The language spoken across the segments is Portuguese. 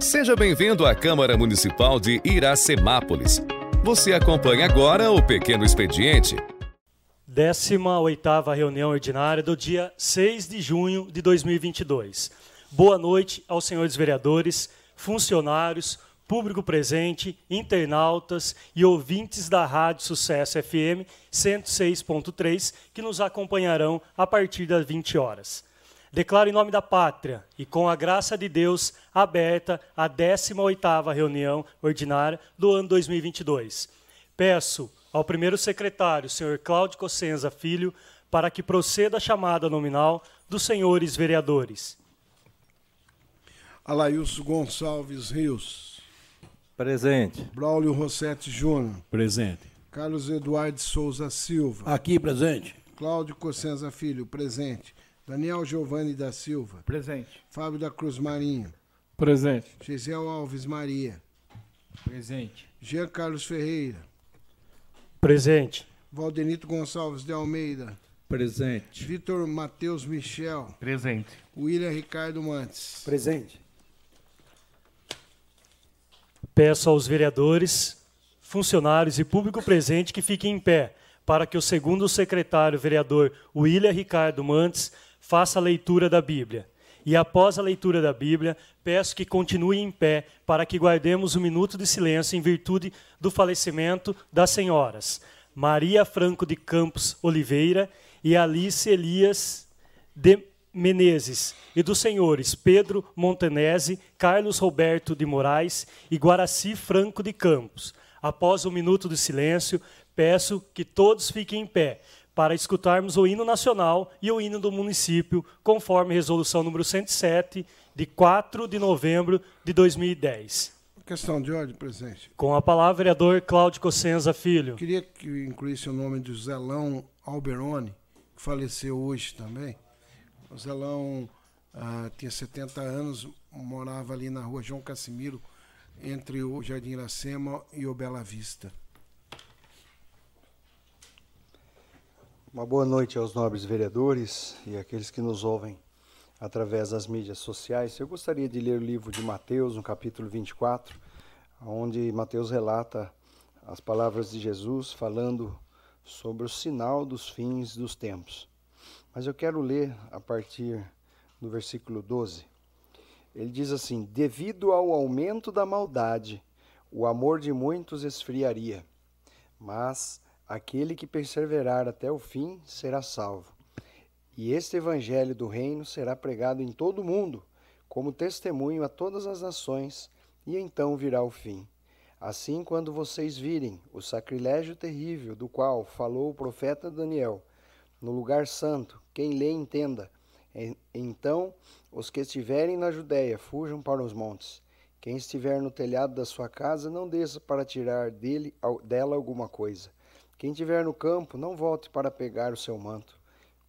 Seja bem-vindo à Câmara Municipal de Iracemápolis. Você acompanha agora o Pequeno Expediente. 18ª reunião ordinária do dia 6 de junho de 2022. Boa noite aos senhores vereadores, funcionários, público presente, internautas e ouvintes da Rádio Sucesso FM 106.3 que nos acompanharão a partir das 20 horas. Declaro em nome da pátria e com a graça de Deus aberta a 18ª reunião ordinária do ano 2022. Peço ao primeiro secretário, senhor Cláudio Cossenza Filho, para que proceda a chamada nominal dos senhores vereadores. Alailson Gonçalves Rios. Presente. Braulio Rossetti Júnior. Presente. Carlos Eduardo Souza Silva. Aqui, presente. Cláudio Cossenza Filho, presente. Daniel Giovanni da Silva. Presente. Fábio da Cruz Marinho. Presente. Gisel Alves Maria. Presente. Jean Carlos Ferreira. Presente. Valdenito Gonçalves de Almeida. Presente. Vitor Matheus Michel. Presente. William Ricardo Mantes. Presente. Peço aos vereadores, funcionários e público presente que fiquem em pé para que o segundo secretário vereador William Ricardo Mantes faça a leitura da Bíblia. E após a leitura da Bíblia, peço que continue em pé para que guardemos um minuto de silêncio em virtude do falecimento das senhoras Maria Franco de Campos Oliveira e Alice Elias de Menezes e dos senhores Pedro Montanese, Carlos Roberto de Moraes e Guaraci Franco de Campos. Após um minuto de silêncio, peço que todos fiquem em pé para escutarmos o hino nacional e o hino do município, conforme resolução número 107, de 4 de novembro de 2010. Questão de ordem, presidente. Com a palavra, vereador Cláudio Cossenza Filho. Queria que incluísse o nome do Zelão Alberoni, que faleceu hoje também. O Zelão ah, tinha 70 anos, morava ali na rua João Cassimiro, entre o Jardim Iracema e o Bela Vista. Uma boa noite aos nobres vereadores e aqueles que nos ouvem através das mídias sociais. Eu gostaria de ler o livro de Mateus, no capítulo 24, onde Mateus relata as palavras de Jesus falando sobre o sinal dos fins dos tempos. Mas eu quero ler a partir do versículo 12. Ele diz assim: Devido ao aumento da maldade, o amor de muitos esfriaria, mas Aquele que perseverar até o fim será salvo. E este evangelho do reino será pregado em todo o mundo, como testemunho a todas as nações, e então virá o fim. Assim, quando vocês virem o sacrilégio terrível do qual falou o profeta Daniel, no lugar santo, quem lê entenda. Então, os que estiverem na Judéia fujam para os montes. Quem estiver no telhado da sua casa, não desça para tirar dele, dela alguma coisa. Quem tiver no campo, não volte para pegar o seu manto.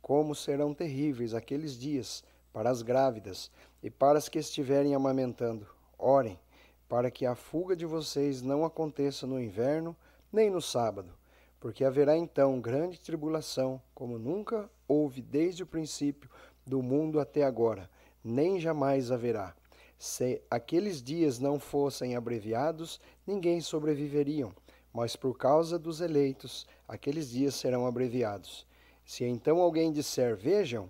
Como serão terríveis aqueles dias para as grávidas e para as que estiverem amamentando. Orem, para que a fuga de vocês não aconteça no inverno nem no sábado, porque haverá então grande tribulação, como nunca houve desde o princípio do mundo até agora, nem jamais haverá. Se aqueles dias não fossem abreviados, ninguém sobreviveriam mas por causa dos eleitos, aqueles dias serão abreviados. Se então alguém disser, vejam,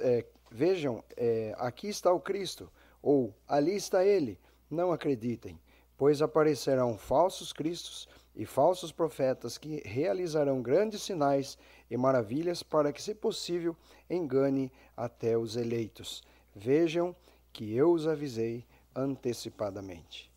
é, vejam, é, aqui está o Cristo, ou ali está ele, não acreditem, pois aparecerão falsos cristos e falsos profetas que realizarão grandes sinais e maravilhas para que, se possível, engane até os eleitos. Vejam que eu os avisei antecipadamente.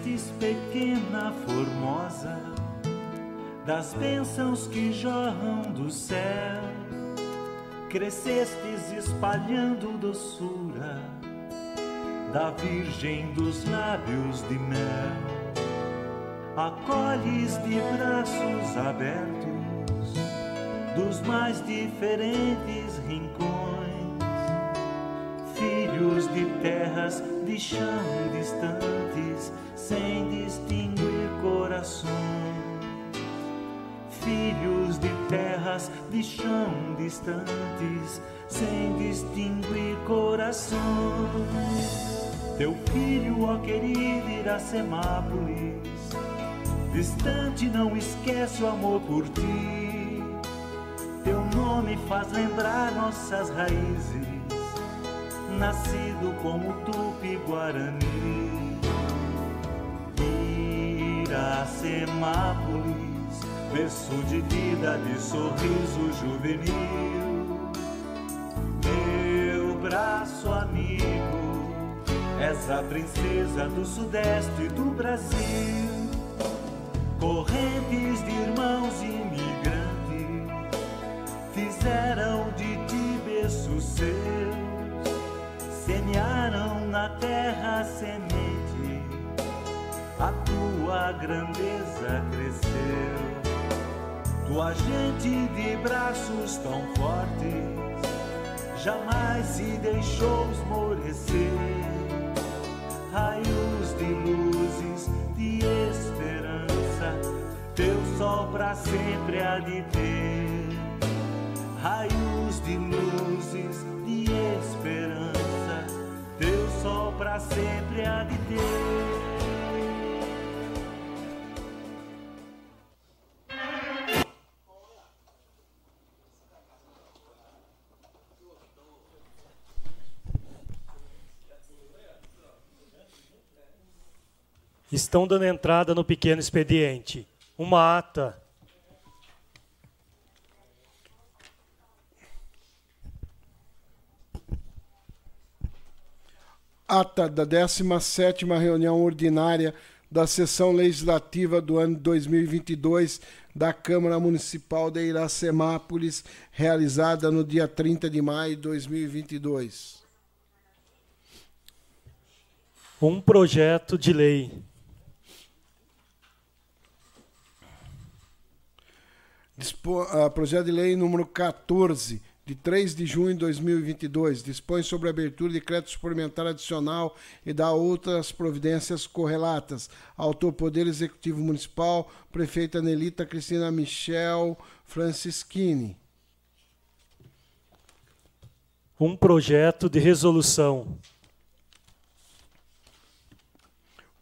Nascestes pequena, formosa, das bênçãos que jorram do céu. Crescestes espalhando doçura da Virgem dos lábios de mel. Acolhes de braços abertos dos mais diferentes rincões, filhos de terras de chão distantes, sem distinguir corações. Filhos de terras de chão distantes, sem distinguir corações. Teu filho, ó querido Iracemápolis, distante não esquece o amor por ti. Teu nome faz lembrar nossas raízes, nascido como Tupi-Guarani. Iracemápolis, berço de vida, de sorriso juvenil. Meu braço amigo És a princesa do sudeste do Brasil. Correntes de irmãos imigrantes fizeram de ti berço seus, semearam na terra semente, a tua grandeza cresceu. Tua gente de braços tão fortes jamais se deixou esmorecer raios de luzes de esperança, teu sol para sempre há de ter. Raios de luzes para sempre há de ter. Estão dando entrada no pequeno expediente. Uma ata. Ata da 17ª reunião ordinária da sessão legislativa do ano 2022 da Câmara Municipal de Iracemápolis, realizada no dia 30 de maio de 2022. Um projeto de lei Dispo, uh, projeto de lei número 14, de 3 de junho de 2022, dispõe sobre a abertura de crédito suplementar adicional e dá outras providências correlatas. Autor Poder Executivo Municipal, prefeita Nelita Cristina Michel Francischini. Um projeto de resolução.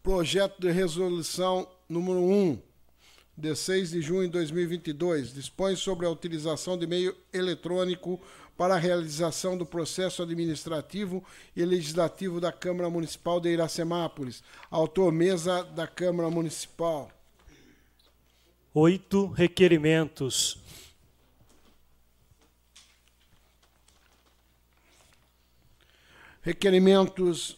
Projeto de resolução número 1 de 6 de junho de 2022, dispõe sobre a utilização de meio eletrônico para a realização do processo administrativo e legislativo da Câmara Municipal de Iracemápolis. Autor mesa da Câmara Municipal. Oito requerimentos. Requerimentos.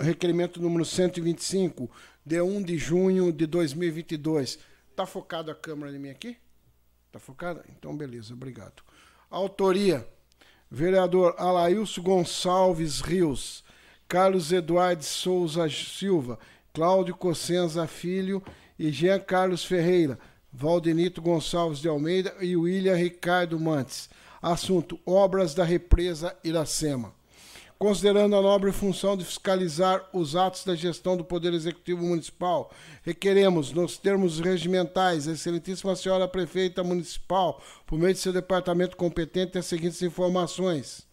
Requerimento número 125, de 1 de junho de 2022 Tá focado a câmera em mim aqui? Tá focada? Então, beleza, obrigado. Autoria: vereador Alailson Gonçalves Rios, Carlos Eduardo Souza Silva, Cláudio Cossenza Filho e Jean Carlos Ferreira, Valdenito Gonçalves de Almeida e William Ricardo Mantes. Assunto: Obras da Represa Iracema considerando a nobre função de fiscalizar os atos da gestão do Poder Executivo Municipal, requeremos, nos termos regimentais, a Excelentíssima Senhora Prefeita Municipal, por meio de seu departamento competente, as seguintes informações.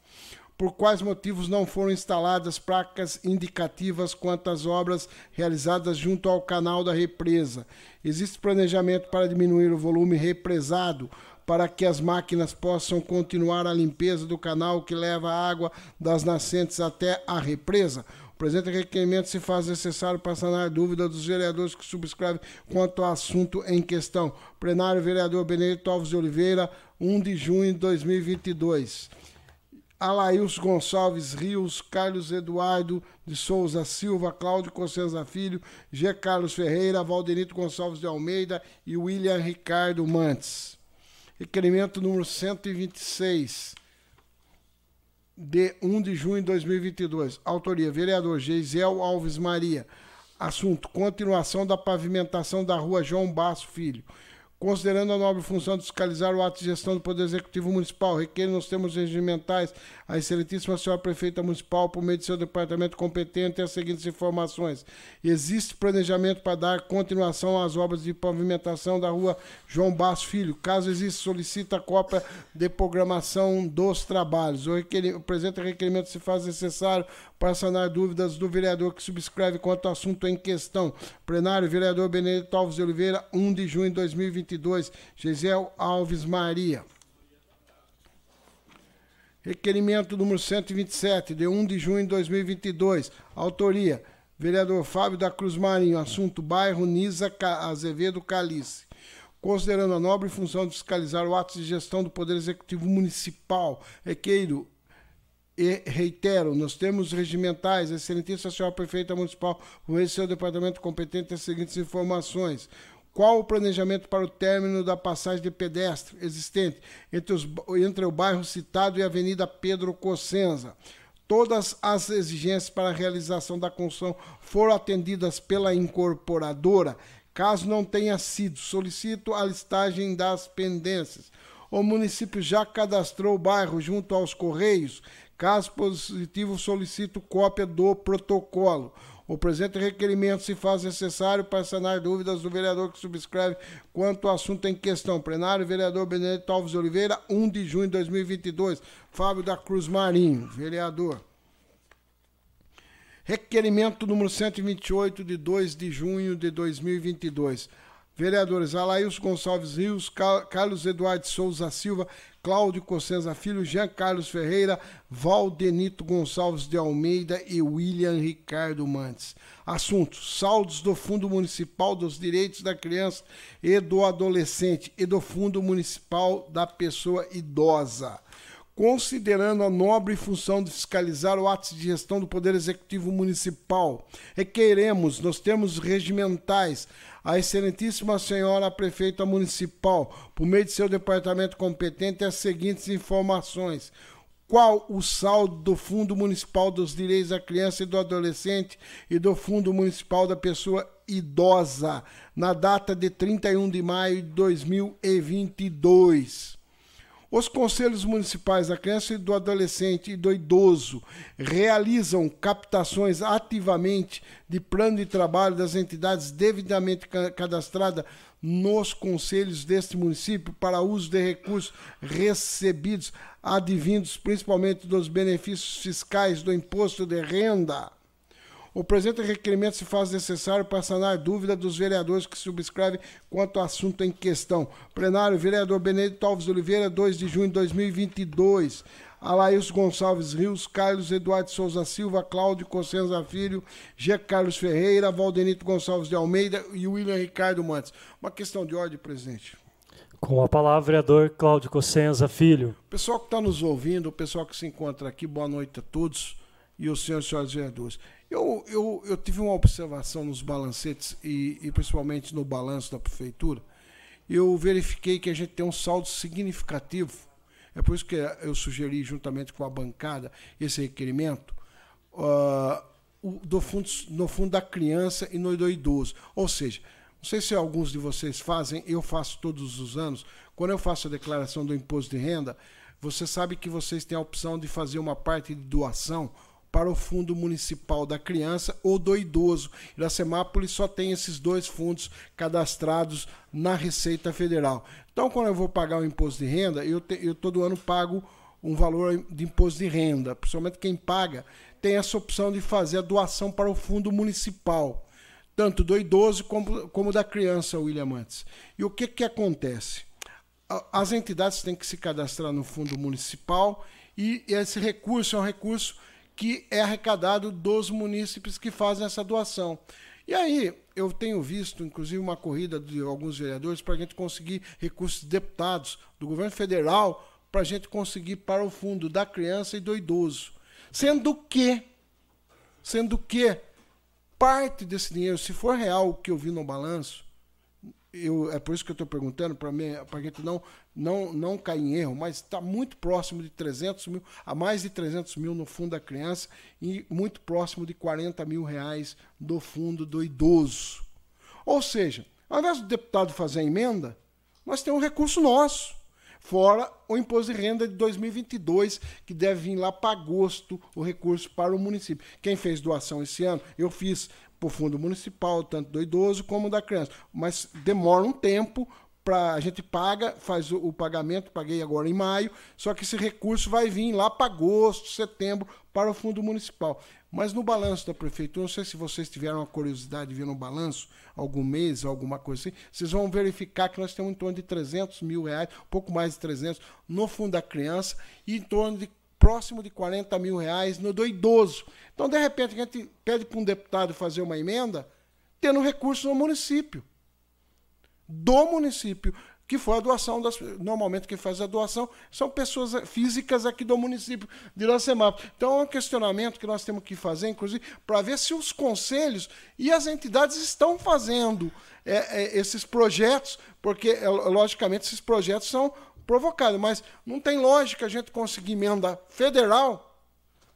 Por quais motivos não foram instaladas placas indicativas quanto às obras realizadas junto ao canal da represa? Existe planejamento para diminuir o volume represado para que as máquinas possam continuar a limpeza do canal que leva a água das nascentes até a represa. O presente requerimento se faz necessário para sanar dúvida dos vereadores que subscrevem quanto ao assunto em questão. Plenário vereador Benedito Alves de Oliveira, 1 de junho de 2022. Alails Gonçalves Rios, Carlos Eduardo de Souza Silva, Cláudio Cossenza Filho, G. Carlos Ferreira, Valdenito Gonçalves de Almeida e William Ricardo Mantes. Requerimento número 126, de 1 de junho de 2022. Autoria: vereador Geisel Alves Maria. Assunto: continuação da pavimentação da rua João Basso Filho. Considerando a nobre função de fiscalizar o ato de gestão do Poder Executivo Municipal, requer nos termos regimentais a excelentíssima senhora prefeita municipal, por meio de seu departamento competente, as seguintes informações. Existe planejamento para dar continuação às obras de pavimentação da rua João Basso Filho. Caso exista, solicita cópia de programação dos trabalhos. O, o presente requerimento se faz necessário para sanar dúvidas do vereador que subscreve quanto ao assunto em questão. Plenário, vereador Benedito Alves de Oliveira, 1 de junho de 2022. Gisel Alves Maria. Requerimento número 127, de 1 de junho de 2022. Autoria: vereador Fábio da Cruz Marinho. Assunto: bairro Nisa Azevedo Calice. Considerando a nobre função de fiscalizar o ato de gestão do Poder Executivo Municipal, requeiro e reitero, nos termos regimentais, excelentíssima senhora prefeita municipal, por meio seu departamento competente, as seguintes informações. Qual o planejamento para o término da passagem de pedestre existente entre, os, entre o bairro citado e a Avenida Pedro Cossenza? Todas as exigências para a realização da construção foram atendidas pela incorporadora. Caso não tenha sido, solicito a listagem das pendências. O município já cadastrou o bairro junto aos Correios Caso positivo, solicito cópia do protocolo. O presente requerimento se faz necessário para sanar dúvidas do vereador que subscreve quanto ao assunto em questão. Plenário, vereador Benedito Alves Oliveira, 1 de junho de 2022. Fábio da Cruz Marinho, vereador. Requerimento número 128, de 2 de junho de 2022. Vereadores Alailson Gonçalves Rios, Carlos Eduardo Souza Silva, Cláudio Cossenza Filho, Jean Carlos Ferreira, Valdenito Gonçalves de Almeida e William Ricardo Mantes. Assunto: saldos do Fundo Municipal dos Direitos da Criança e do Adolescente e do Fundo Municipal da Pessoa Idosa considerando a nobre função de fiscalizar o ato de gestão do Poder Executivo Municipal, requeremos, nos termos regimentais, a excelentíssima senhora prefeita municipal, por meio de seu departamento competente, as seguintes informações. Qual o saldo do Fundo Municipal dos Direitos da Criança e do Adolescente e do Fundo Municipal da Pessoa Idosa, na data de 31 de maio de 2022? Os conselhos municipais da criança e do adolescente e do idoso realizam captações ativamente de plano de trabalho das entidades devidamente cadastradas nos conselhos deste município para uso de recursos recebidos advindos principalmente dos benefícios fiscais do imposto de renda o presente requerimento se faz necessário para sanar dúvida dos vereadores que subscrevem quanto ao assunto em questão. Plenário, vereador Benedito Alves Oliveira, 2 de junho de 2022. Alaís Gonçalves Rios, Carlos Eduardo Souza Silva, Cláudio Cossenza Filho, G. Carlos Ferreira, Valdenito Gonçalves de Almeida e William Ricardo Mantes. Uma questão de ordem, presidente. Com a palavra, vereador Cláudio Cossenza Filho. Pessoal que está nos ouvindo, o pessoal que se encontra aqui, boa noite a todos e os senhores e senhores vereadores. Eu, eu, eu tive uma observação nos balancetes e, e principalmente no balanço da prefeitura. Eu verifiquei que a gente tem um saldo significativo. É por isso que eu sugeri, juntamente com a bancada, esse requerimento uh, do fundo, no fundo da criança e no do idoso. Ou seja, não sei se alguns de vocês fazem, eu faço todos os anos. Quando eu faço a declaração do imposto de renda, você sabe que vocês têm a opção de fazer uma parte de doação para o Fundo Municipal da Criança ou do Idoso. Iracemápolis só tem esses dois fundos cadastrados na Receita Federal. Então, quando eu vou pagar o imposto de renda, eu, te, eu todo ano pago um valor de imposto de renda. Principalmente quem paga tem essa opção de fazer a doação para o Fundo Municipal, tanto do idoso como, como da criança, William Antes. E o que, que acontece? As entidades têm que se cadastrar no Fundo Municipal e esse recurso é um recurso que é arrecadado dos munícipes que fazem essa doação. E aí, eu tenho visto, inclusive, uma corrida de alguns vereadores para a gente conseguir recursos de deputados do governo federal para a gente conseguir para o fundo da criança e do idoso. Sendo que, sendo que parte desse dinheiro, se for real o que eu vi no balanço, eu, é por isso que eu estou perguntando, para a gente não, não, não cair em erro, mas está muito próximo de 300 mil, a mais de 300 mil no fundo da criança e muito próximo de 40 mil reais do fundo do idoso. Ou seja, ao invés do deputado fazer a emenda, nós temos um recurso nosso, fora o imposto de renda de 2022, que deve vir lá para agosto, o recurso para o município. Quem fez doação esse ano, eu fiz para o fundo municipal, tanto do idoso como da criança. Mas demora um tempo para a gente paga, faz o, o, pagamento, paguei agora em maio, só que esse recurso vai vir lá para agosto, setembro, para o fundo municipal. Mas no balanço da prefeitura, não sei se vocês tiveram a curiosidade de ver no balanço, algum mês, alguma coisa assim, vocês vão verificar que nós temos em torno de 300 mil reais, pouco mais de 300, no fundo da criança e em torno de próximo de 40 mil reais no do idoso. Então, de repente, a gente pede para um deputado fazer uma emenda, tendo recurso no município. Do município, que foi a doação das. Normalmente, quem faz a doação são pessoas físicas aqui do município de Iracemap. Então, é um questionamento que nós temos que fazer, inclusive, para ver se os conselhos e as entidades estão fazendo é, é, esses projetos, porque, é, logicamente, esses projetos são provocado. Mas não tem lógica a gente conseguir emenda federal,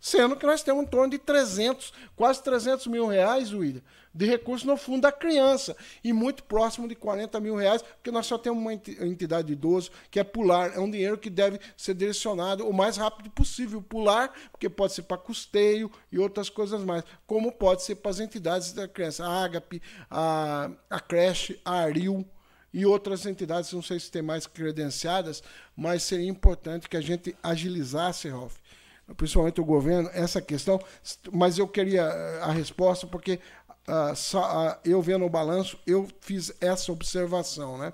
sendo que nós temos em torno de 300, quase 300 mil reais, William, de recursos no fundo da criança. E muito próximo de 40 mil reais, porque nós só temos uma entidade de idoso, que é pular. É um dinheiro que deve ser direcionado o mais rápido possível. Pular, porque pode ser para custeio e outras coisas mais. Como pode ser para as entidades da criança. A Agape, a, a creche, a Aril e outras entidades, não sei se tem mais credenciadas, mas seria importante que a gente agilizasse, Ralf, principalmente o governo, essa questão. Mas eu queria eh, a resposta, porque uh, só, uh, eu vendo o balanço, eu fiz essa observação, né?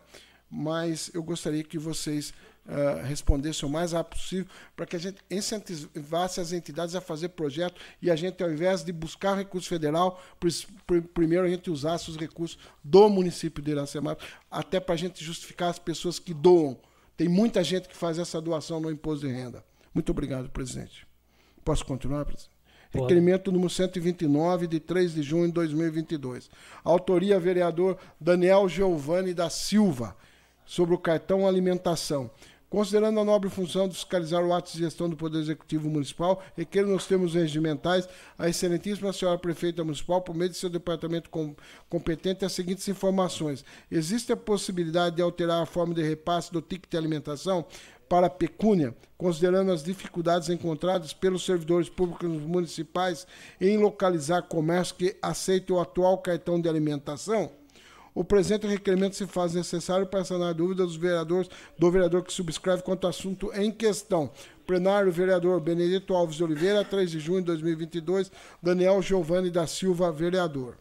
Mas eu gostaria que vocês uh, respondesse o mais rápido possível, para que a gente incentivasse as entidades a fazer projeto e a gente, ao invés de buscar recurso federal, primeiro a gente usasse os recursos do município de Iracema, até para a gente justificar as pessoas que doam. Tem muita gente que faz essa doação no imposto de renda. Muito obrigado, presidente. Posso continuar, presidente? Requerimento número 129, de 3 de junho de 2022. Autoria, vereador Daniel Giovanni da Silva, sobre o cartão alimentação. Considerando a nobre função de fiscalizar o ato de gestão do Poder Executivo Municipal, requeiro nos termos regimentais a excelentíssima senhora prefeita municipal, por meio de seu departamento com, competente, as seguintes informações. Existe a possibilidade de alterar a forma de repasse do ticket de alimentação para pecúnia, considerando as dificuldades encontradas pelos servidores públicos municipais em localizar comércio que aceitem o atual cartão de alimentação? O presente requerimento se faz necessário para sanar dúvidas dos vereadores, do vereador que subscreve quanto ao assunto em questão. Plenário, vereador Benedito Alves de Oliveira, 3 de junho de 2022. Daniel Giovanni da Silva, vereador.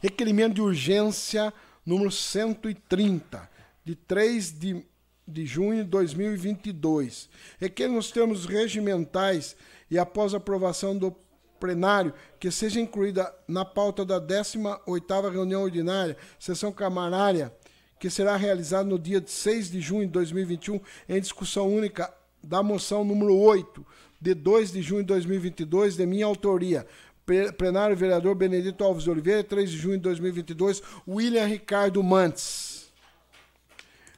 Requerimento de urgência número 130, de 3 de, de junho de 2022. Requer nos termos regimentais e após aprovação do plenário que seja incluída na pauta da 18ª reunião ordinária, sessão camarária, que será realizada no dia 6 de junho de 2021, em discussão única da moção número 8, de 2 de junho de 2022, de minha autoria. Plenário vereador Benedito Alves Oliveira, 3 de junho de 2022, William Ricardo Mantes.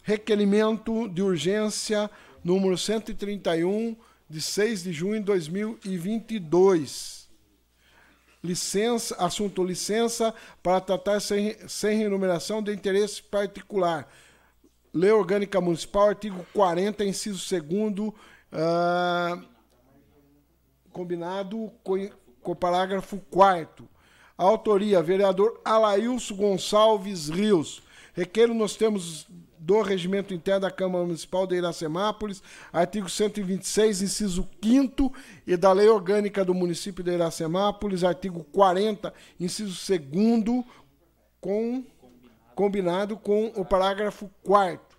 Requerimento de urgência número 131, de 6 de junho de 2022 licença, assunto licença para tratar sem, sem renumeração de interesse particular. Lei Orgânica Municipal, artigo 40, inciso 2 uh, combinado com, com o parágrafo 4 Autoria, vereador Alailson Gonçalves Rios. Requeiro nos termos do Regimento Interno da Câmara Municipal de Iracemápolis, artigo 126, inciso 5 e da Lei Orgânica do Município de Iracemápolis, artigo 40, inciso 2 com combinado com o parágrafo 4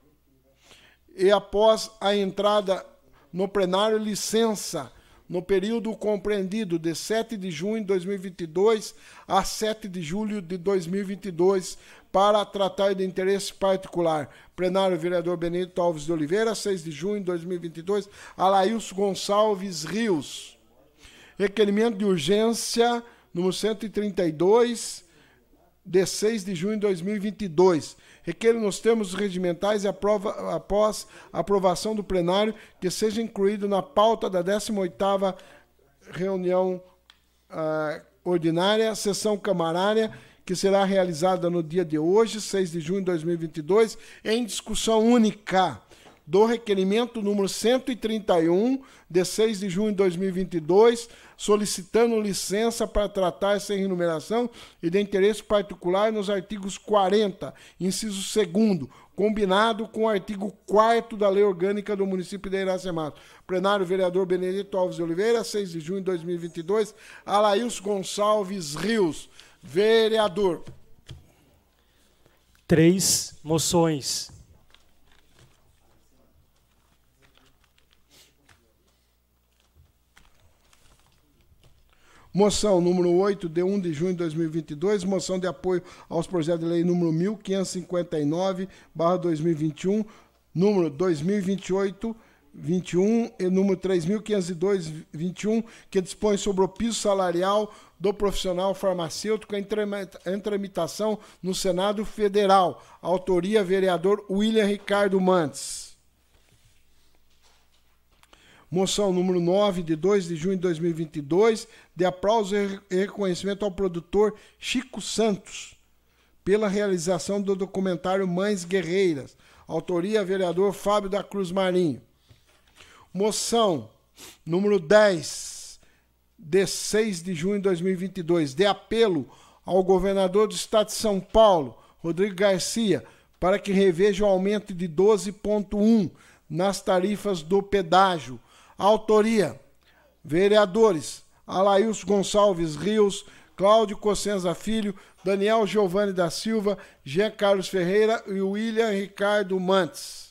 E após a entrada no plenário licença no período compreendido de 7 de junho de 2022 a 7 de julho de 2022 para tratar de interesse particular. Plenário vereador Benedito Alves de Oliveira, 6 de junho de 2022. Alailson Gonçalves Rios. Requerimento de urgência número 132, de 6 de junho de 2022. Requeiro nos termos regimentais e aprova, após aprovação do plenário que seja incluído na pauta da 18ª reunião uh, ordinária, sessão camarária, que será realizada no dia de hoje, 6 de junho de 2022, em discussão única do requerimento número 131, de 6 de junho de 2022, solicitando licença para tratar sem renumeração e de interesse particular nos artigos 40, inciso 2 combinado com o artigo 4 da Lei Orgânica do município de Iracemato. Plenário vereador Benedito Alves de Oliveira, 6 de junho de 2022, Alaílson Gonçalves Rios, vereador. Três moções. Moção número 8, de 1 de junho de 2022, moção de apoio aos projetos de lei número 1559/2021, número 2028 21 e número 3502 21, que dispõe sobre o piso salarial do profissional farmacêutico em tramitação no Senado Federal. Autoria vereador William Ricardo Mantes. Moção número 9, de 2 de junho de 2022, de aplauso e reconhecimento ao produtor Chico Santos pela realização do documentário Mães Guerreiras. Autoria vereador Fábio da Cruz Marinho. Moção número 10, de 6 de junho de 2022, de apelo ao governador do estado de São Paulo, Rodrigo Garcia, para que reveja o aumento de 12,1 nas tarifas do pedágio Autoria: vereadores Alailson Gonçalves Rios, Cláudio Cossenza Filho, Daniel Giovanni da Silva, Jean Carlos Ferreira e William Ricardo Mantes.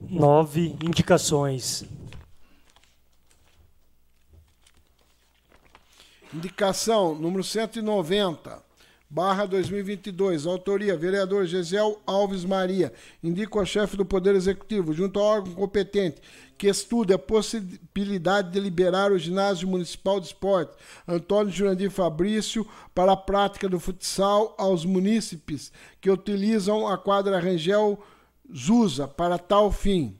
Nove indicações. Indicação número 190 barra 2022. Autoria, vereador Gesiel Alves Maria. Indico ao chefe do Poder Executivo, junto ao órgão competente, que estude a possibilidade de liberar o ginásio municipal de esporte Antônio Jurandir Fabrício para a prática do futsal aos munícipes que utilizam a quadra Rangel Zusa para tal fim.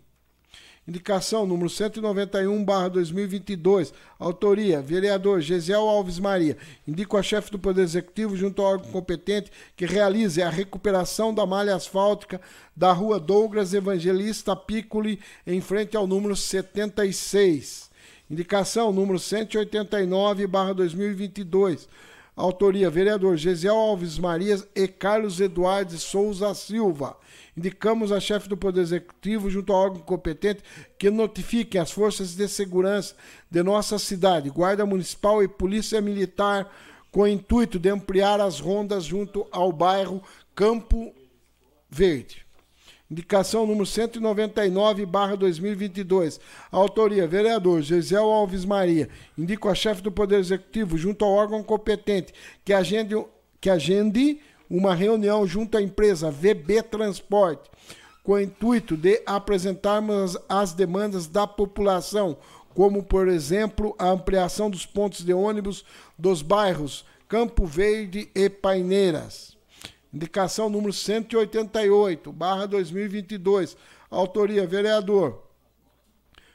Indicação número 191, barra 2022. Autoria, vereador Gesiel Alves Maria. Indico a chefe do Poder Executivo, junto ao órgão competente, que realize a recuperação da malha asfáltica da rua Douglas Evangelista Piccoli, em frente ao número 76. Indicação número 189, barra 2022. Autoria, vereador Gesiel Alves Maria e Carlos Eduardo Souza Silva. Indicamos a chefe do Poder Executivo, junto ao órgão competente, que notifiquem as forças de segurança de nossa cidade, Guarda Municipal e Polícia Militar, com o intuito de ampliar as rondas junto ao bairro Campo Verde. Indicação número 199, barra 2022. Autoria, vereador Gisel Alves Maria. Indico a chefe do Poder Executivo, junto ao órgão competente, que agende, que agende uma reunião junto à empresa VB Transporte, com o intuito de apresentarmos as demandas da população, como, por exemplo, a ampliação dos pontos de ônibus dos bairros Campo Verde e Paineiras. Indicação número 188, barra 2022. Autoria, vereador.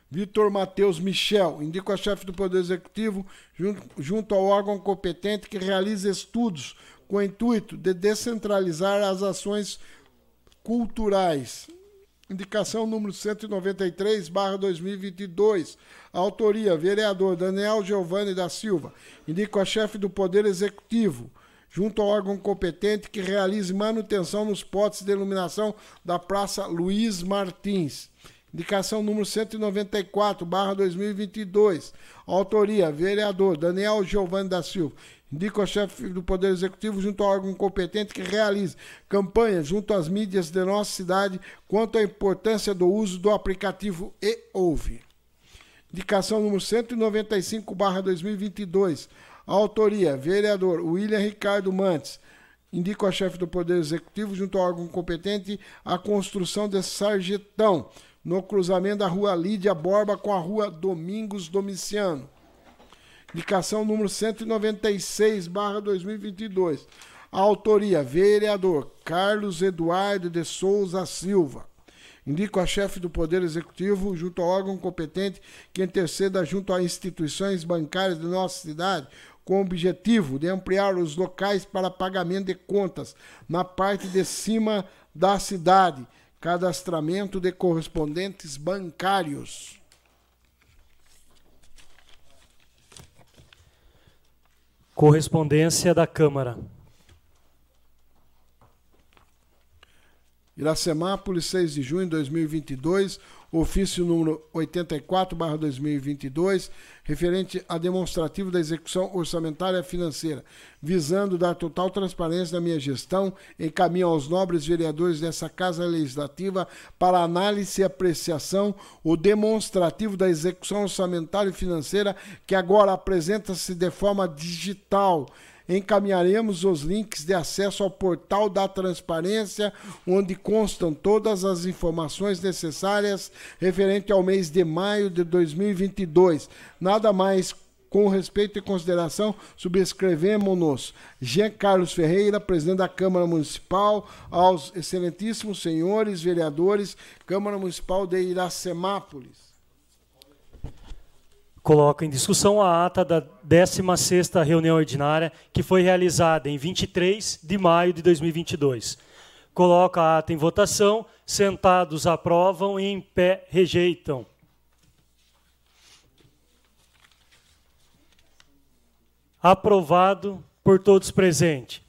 Vitor Matheus Michel, indico a chefe do Poder Executivo, junto, junto ao órgão competente que realiza estudos com o intuito de descentralizar as ações culturais. Indicação número 193, barra 2022. Autoria, vereador Daniel Giovanni da Silva. Indico a chefe do Poder Executivo, junto ao órgão competente que realize manutenção nos potes de iluminação da Praça Luiz Martins. Indicação número 194, barra 2022. Autoria, vereador Daniel Giovanni da Silva. Indico ao chefe do Poder Executivo, junto ao órgão competente, que realize campanhas junto às mídias de nossa cidade quanto à importância do uso do aplicativo e-ouve. Indicação número 195, barra 2022. Autoria: vereador William Ricardo Mantes. Indico a chefe do Poder Executivo, junto ao órgão competente, a construção de sarjetão no cruzamento da rua Lídia Borba com a rua Domingos Domiciano. Indicação número 196, barra 2022. Autoria: vereador Carlos Eduardo de Souza Silva. Indico a chefe do Poder Executivo, junto ao órgão competente, que interceda junto a instituições bancárias de nossa cidade, com o objetivo de ampliar os locais para pagamento de contas na parte de cima da cidade, cadastramento de correspondentes bancários. Correspondência da Câmara. Iracemápolis, 6 de junho de 2022, ofício número 84/2022, referente a demonstrativo da execução orçamentária financeira, visando dar total transparência na minha gestão, encaminho aos nobres vereadores dessa Casa Legislativa para análise e apreciação o demonstrativo da execução orçamentária e financeira que agora apresenta-se de forma digital encaminharemos os links de acesso ao portal da transparência, onde constam todas as informações necessárias referente ao mês de maio de 2022. Nada mais com respeito e consideração, subscrevemos-nos Jean Carlos Ferreira, presidente da Câmara Municipal, aos excelentíssimos senhores vereadores, Câmara Municipal de Iracemápolis. Coloco em discussão a ata da 16ª reunião ordinária, que foi realizada em 23 de maio de 2022. Coloco a ata em votação. Sentados aprovam e em pé rejeitam. Aprovado por todos presentes.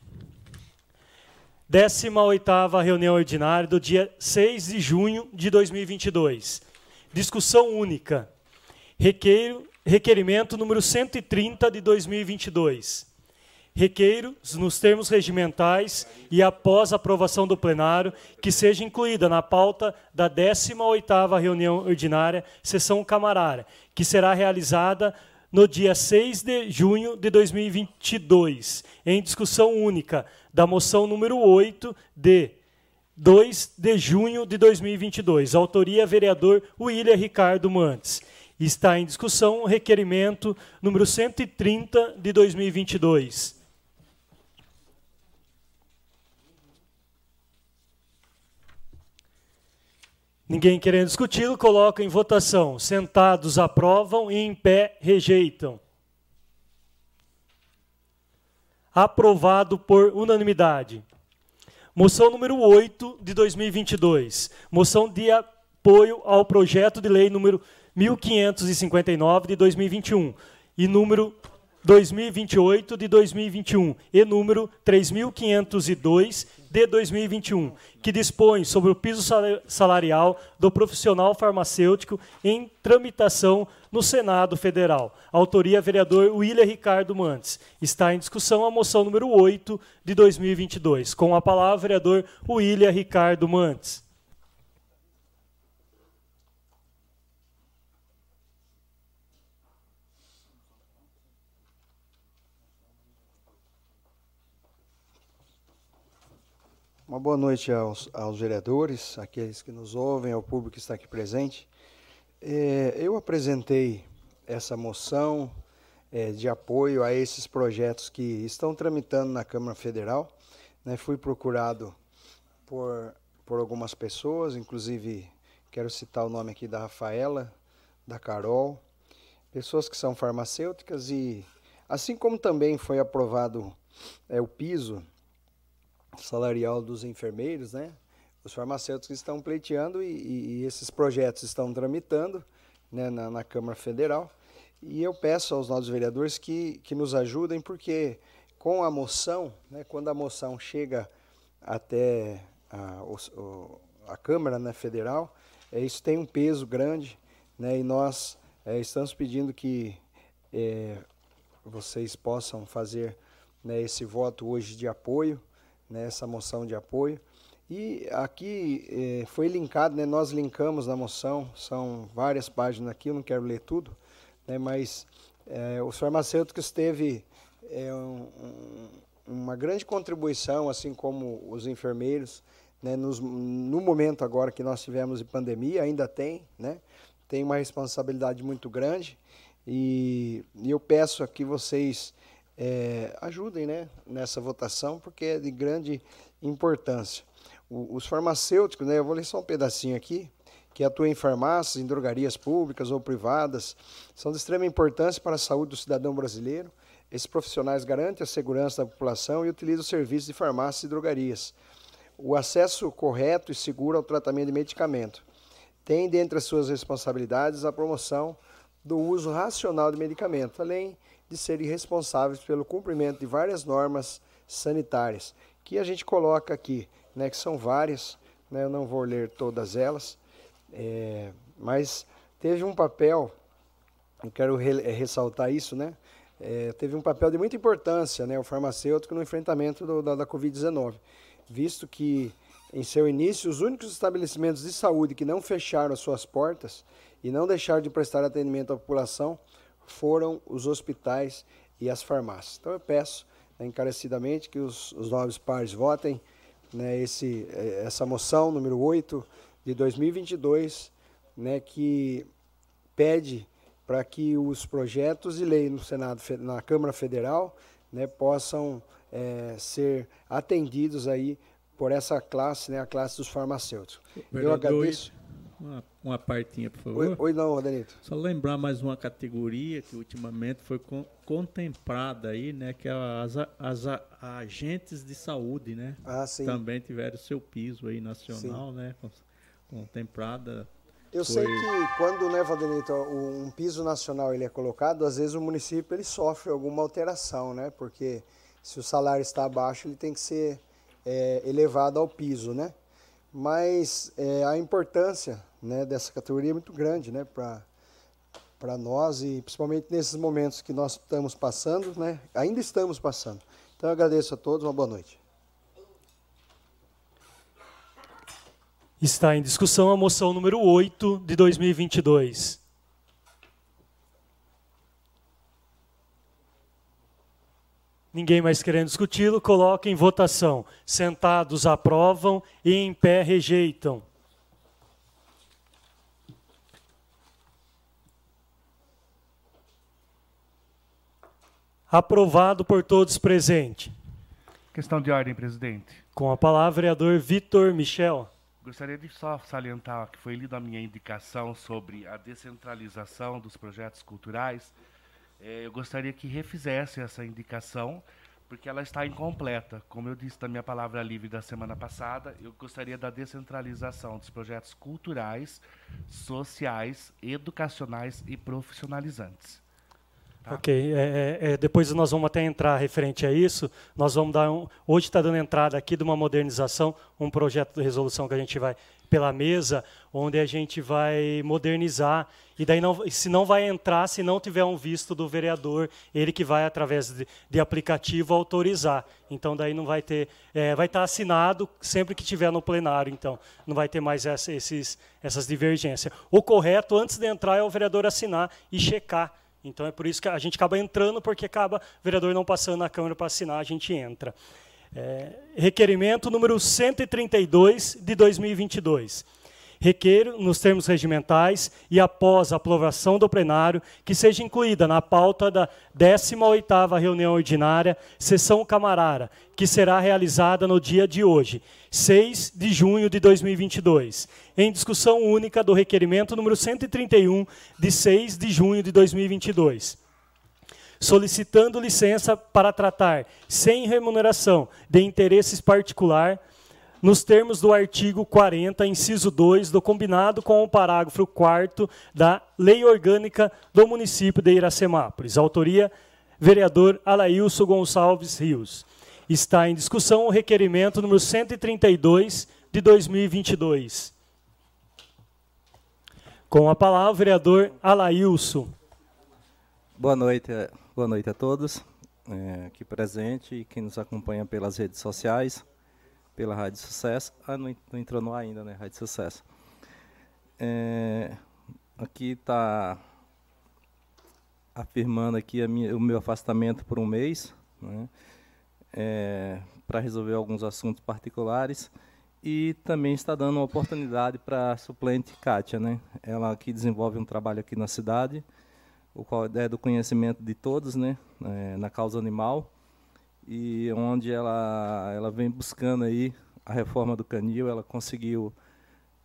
18ª reunião ordinária do dia 6 de junho de 2022. Discussão única Requeiro, requerimento número 130 de 2022. Requeiro, nos termos regimentais e após aprovação do plenário, que seja incluída na pauta da 18ª reunião ordinária, sessão camarária, que será realizada no dia 6 de junho de 2022, em discussão única da moção número 8 de 2 de junho de 2022. Autoria vereador William Ricardo Mantes Está em discussão o requerimento número 130 de 2022. Ninguém querendo discuti-lo, coloca em votação. Sentados aprovam e em pé rejeitam. Aprovado por unanimidade. Moção número 8 de 2022. Moção de apoio ao projeto de lei número 1559 de 2021 e número 2028 de 2021 e número 3502 de 2021, que dispõe sobre o piso salarial do profissional farmacêutico em tramitação no Senado Federal. Autoria vereador William Ricardo Mantes. Está em discussão a moção número 8 de 2022. Com a palavra vereador William Ricardo Mantes. Uma boa noite aos, aos vereadores, aqueles que nos ouvem, ao público que está aqui presente. É, eu apresentei essa moção é, de apoio a esses projetos que estão tramitando na Câmara Federal. Né, fui procurado por, por algumas pessoas, inclusive quero citar o nome aqui da Rafaela, da Carol, pessoas que são farmacêuticas e assim como também foi aprovado é, o piso salarial dos enfermeiros, né? Os farmacêuticos estão pleiteando e, e esses projetos estão tramitando né, na, na, Câmara Federal. E eu peço aos nossos vereadores que, que nos ajudem, porque com a moção, né, quando a moção chega até a, o, a Câmara né, Federal, é, isso tem um peso grande né, e nós é, estamos pedindo que é, vocês possam fazer né, esse voto hoje de apoio né, moção de apoio. E aqui eh, foi linkado, né, nós linkamos na moção, são várias páginas aqui, eu não quero ler tudo, né, mas eh, os farmacêuticos teve é um, um, uma grande contribuição, assim como os enfermeiros, né, nos, no momento agora que nós tivemos de pandemia, ainda tem, né, tem uma responsabilidade muito grande e, e eu peço que vocês é, ajudem né, nessa votação, porque é de grande importância. O, os farmacêuticos, né, eu vou ler só um pedacinho aqui, que atuam em farmácias, em drogarias públicas ou privadas, são de extrema importância para a saúde do cidadão brasileiro. Esses profissionais garantem a segurança da população e utilizam serviços de farmácias e drogarias. O acesso correto e seguro ao tratamento de medicamento. Tem dentre as suas responsabilidades a promoção do uso racional de medicamento, além de serem responsáveis pelo cumprimento de várias normas sanitárias, que a gente coloca aqui, né, que são várias, né, eu não vou ler todas elas, é, mas teve um papel, eu quero re, é, ressaltar isso, né, é, teve um papel de muita importância, né, o farmacêutico no enfrentamento do, da, da Covid-19, visto que em seu início os únicos estabelecimentos de saúde que não fecharam as suas portas e não deixaram de prestar atendimento à população foram os hospitais e as farmácias. Então eu peço né, encarecidamente que os, os nobres pares votem né, esse, eh, essa moção número 8 de 2022, né, que pede para que os projetos de lei no Senado, na Câmara Federal, né, possam é, ser atendidos aí por essa classe, né, a classe dos farmacêuticos. Eu agradeço. Uma, uma partinha, por favor. Oi, oi não, Danito. Só lembrar mais uma categoria que ultimamente foi con contemplada aí, né? Que é as, as agentes de saúde, né? Ah, sim. Também tiveram seu piso aí nacional, sim. né? Contemplada. Eu foi... sei que quando, né, Valdenito, um piso nacional ele é colocado, às vezes o município ele sofre alguma alteração, né? Porque se o salário está abaixo, ele tem que ser é, elevado ao piso, né? Mas é, a importância né, dessa categoria é muito grande né, para nós e principalmente nesses momentos que nós estamos passando, né, ainda estamos passando. Então eu agradeço a todos, uma boa noite. Está em discussão a moção número 8 de 2022. Ninguém mais querendo discuti-lo, coloca em votação. Sentados aprovam e em pé rejeitam. Aprovado por todos presentes. Questão de ordem, presidente. Com a palavra, vereador Vitor Michel. Gostaria de só salientar que foi lida a minha indicação sobre a descentralização dos projetos culturais. É, eu gostaria que refizesse essa indicação, porque ela está incompleta. Como eu disse na minha palavra livre da semana passada, eu gostaria da descentralização dos projetos culturais, sociais, educacionais e profissionalizantes. Tá. Ok, é, é, é, depois nós vamos até entrar referente a isso. Nós vamos dar um, hoje está dando entrada aqui de uma modernização, um projeto de resolução que a gente vai pela mesa, onde a gente vai modernizar e daí não, se não vai entrar se não tiver um visto do vereador, ele que vai através de, de aplicativo autorizar. Então daí não vai ter, é, vai estar assinado sempre que tiver no plenário. Então não vai ter mais essa, esses, essas divergências. O correto antes de entrar é o vereador assinar e checar então é por isso que a gente acaba entrando, porque acaba o vereador não passando na Câmara para assinar, a gente entra. É, requerimento número 132 de 2022 requer, nos termos regimentais e após a aprovação do plenário, que seja incluída na pauta da 18ª reunião ordinária, sessão camarara, que será realizada no dia de hoje, 6 de junho de 2022, em discussão única do requerimento número 131, de 6 de junho de 2022 solicitando licença para tratar, sem remuneração, de interesses particular nos termos do artigo 40, inciso 2, do combinado com o parágrafo 4 da Lei Orgânica do município de Iracemápolis. Autoria, vereador Alailson Gonçalves Rios. Está em discussão o requerimento número 132 de 2022. Com a palavra, vereador Alailson. Boa noite, boa noite a todos é, aqui presente e quem nos acompanha pelas redes sociais pela Rádio Sucesso. Ah, não, não entrou no ainda, né? Rádio Sucesso. É, aqui está afirmando aqui minha, o meu afastamento por um mês, né, é, para resolver alguns assuntos particulares e também está dando uma oportunidade para a suplente Kátia, né? Ela que desenvolve um trabalho aqui na cidade, o qual é do conhecimento de todos, né? É, na causa animal e onde ela ela vem buscando aí a reforma do canil, ela conseguiu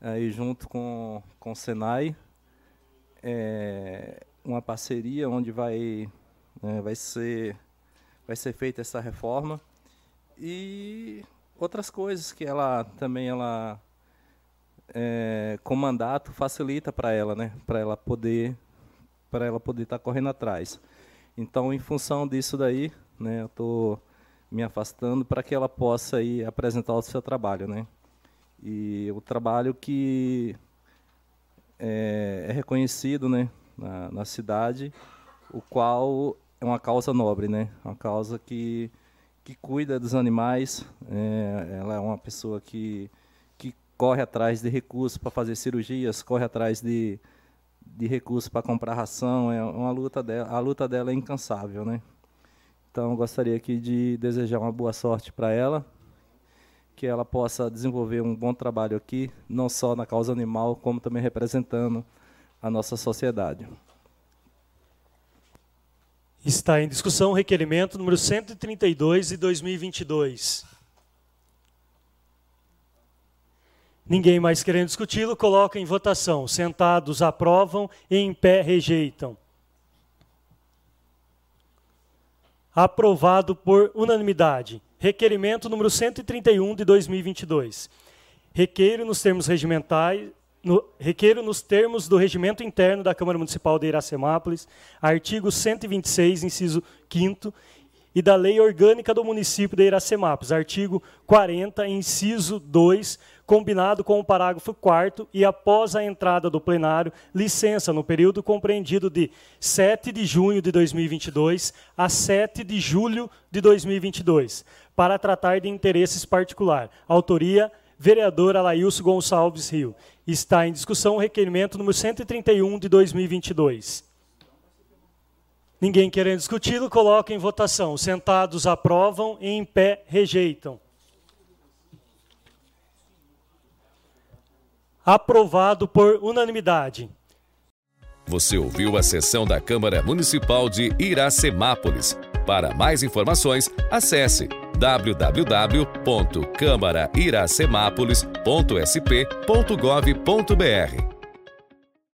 aí junto com com o Senai é, uma parceria onde vai né, vai ser vai ser feita essa reforma e outras coisas que ela também ela é, com mandato facilita para ela, né? Para ela poder para ela poder estar tá correndo atrás. Então, em função disso daí, né, eu estou me afastando para que ela possa aí apresentar o seu trabalho, né? E o trabalho que é, é reconhecido, né, na, na cidade, o qual é uma causa nobre, né? Uma causa que que cuida dos animais. É, ela é uma pessoa que, que corre atrás de recursos para fazer cirurgias, corre atrás de, de recursos para comprar ração. É uma luta dela, a luta dela é incansável, né? Então, gostaria aqui de desejar uma boa sorte para ela, que ela possa desenvolver um bom trabalho aqui, não só na causa animal, como também representando a nossa sociedade. Está em discussão o requerimento número 132 de 2022. Ninguém mais querendo discuti-lo, coloca em votação. Sentados aprovam e em pé rejeitam. Aprovado por unanimidade. Requerimento número 131 de 2022. Requeiro nos termos regimentais no, requeiro nos termos do regimento interno da Câmara Municipal de Iracemápolis, artigo 126, inciso 5 e da Lei Orgânica do Município de Iracemápolis, artigo 40, inciso 2, combinado com o parágrafo 4 e após a entrada do plenário, licença no período compreendido de 7 de junho de 2022 a 7 de julho de 2022, para tratar de interesses particular. Autoria vereador Alailson Gonçalves Rio. Está em discussão o requerimento número 131 de 2022. Ninguém querendo discuti-lo, coloca em votação. Sentados aprovam, em pé rejeitam. Aprovado por unanimidade. Você ouviu a sessão da Câmara Municipal de Iracemápolis. Para mais informações, acesse www.câmarairacemápolis.sp.gov.br